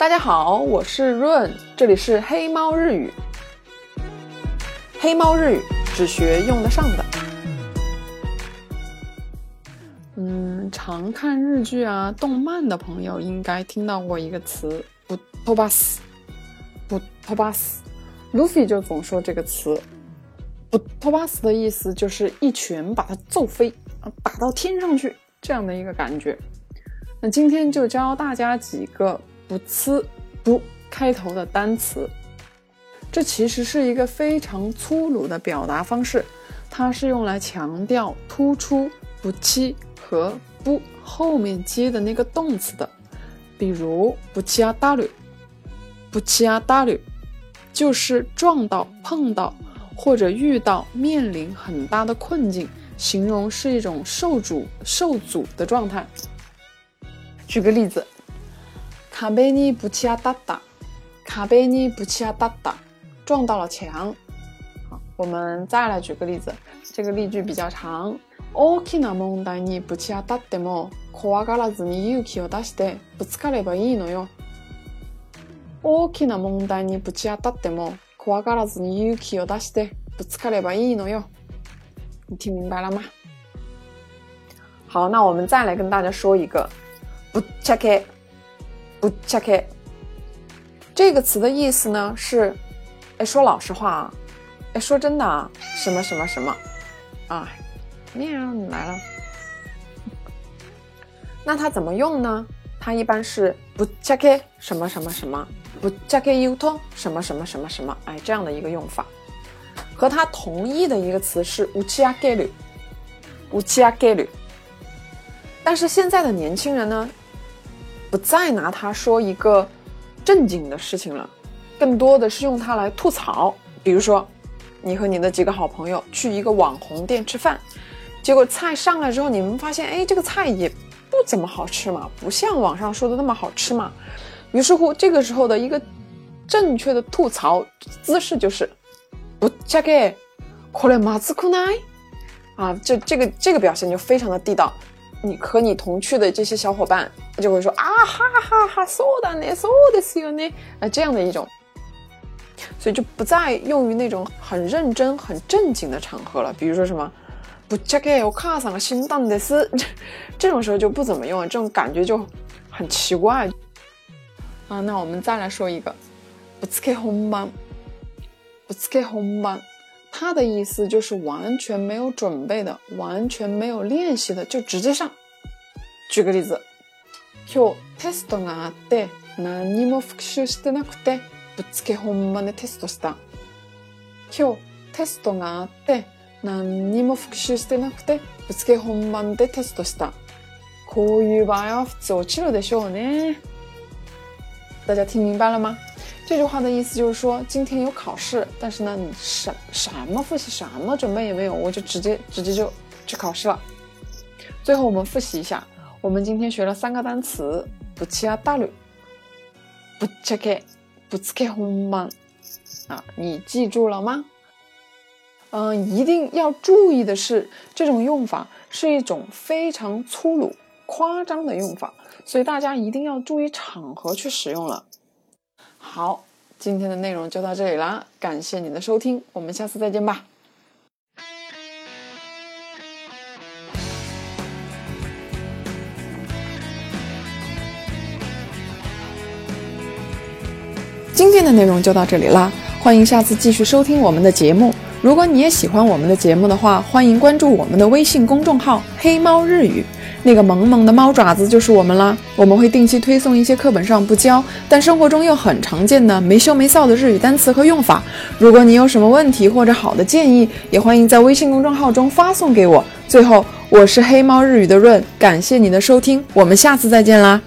大家好，我是润，这里是黑猫日语。黑猫日语只学用得上的。嗯，常看日剧啊、动漫的朋友应该听到过一个词“不托巴斯”，不托巴斯，Luffy 就总说这个词“不托巴斯”的意思就是一拳把他揍飞，打到天上去这样的一个感觉。那今天就教大家几个不呲不开头的单词。这其实是一个非常粗鲁的表达方式，它是用来强调突出不期和不后面接的那个动词的。比如不期啊大吕，不期啊大吕。就是撞到、碰到或者遇到面临很大的困境，形容是一种受阻、受阻的状态。举个例子，卡贝尼布奇亚达达，卡贝尼布奇亚达达，撞到了墙。好，我们再来举个例子，这个例句比较长。大きな問題にぶち当たっても怖がらずに勇気を出してぶつかればいいのよ。大きな問題にぶち当たっても怖がらずに勇気を出してぶつかればいいのよ。你听明白了吗？好，那我们再来跟大家说一个“不 check”，“ 不 check” it，。这个词的意思呢是，哎，说老实话啊，哎，说真的啊，什么什么什么啊，喵，你来了。那它怎么用呢？它一般是不 check 什么什么什么。不 check it you to 什么什么什么什么，哎，这样的一个用法，和它同义的一个词是无期亚概率，无期亚概率。但是现在的年轻人呢，不再拿它说一个正经的事情了，更多的是用它来吐槽。比如说，你和你的几个好朋友去一个网红店吃饭，结果菜上来之后，你们发现，哎，这个菜也不怎么好吃嘛，不像网上说的那么好吃嘛。于是乎，这个时候的一个正确的吐槽姿势就是不加给，可能马子库奈啊，这这个这个表现就非常的地道。你和你同去的这些小伙伴就会说啊哈哈哈，そうだね，そうですよね，啊这样的一种，所以就不再用于那种很认真、很正经的场合了。比如说什么不加给，我卡上了心脏的是，这种时候就不怎么用，这种感觉就很奇怪。啊，那我们再来说一个，不つけ本番，不つけ本 番，它的意思就是完全没有准备的，完全没有练习的，就直接上。举个例子，今日テストがあって何も復習してなくてぶつけ本番でテストした。今日テストがあって何にも復習してなくてぶつけ本番でテストした。こういう場合は普通落ちるでしょうね。大家听明白了吗？这句话的意思就是说，今天有考试，但是呢，你什什么复习、什么准备也没有，我就直接直接就去考试了。最后我们复习一下，我们今天学了三个单词：不期啊大吕，不 check，不 check 红吗？啊，你记住了吗？嗯，一定要注意的是，这种用法是一种非常粗鲁、夸张的用法。所以大家一定要注意场合去使用了。好，今天的内容就到这里啦，感谢你的收听，我们下次再见吧。今天的内容就到这里啦，欢迎下次继续收听我们的节目。如果你也喜欢我们的节目的话，欢迎关注我们的微信公众号“黑猫日语”。那个萌萌的猫爪子就是我们啦！我们会定期推送一些课本上不教，但生活中又很常见的没羞没臊的日语单词和用法。如果你有什么问题或者好的建议，也欢迎在微信公众号中发送给我。最后，我是黑猫日语的润，感谢你的收听，我们下次再见啦！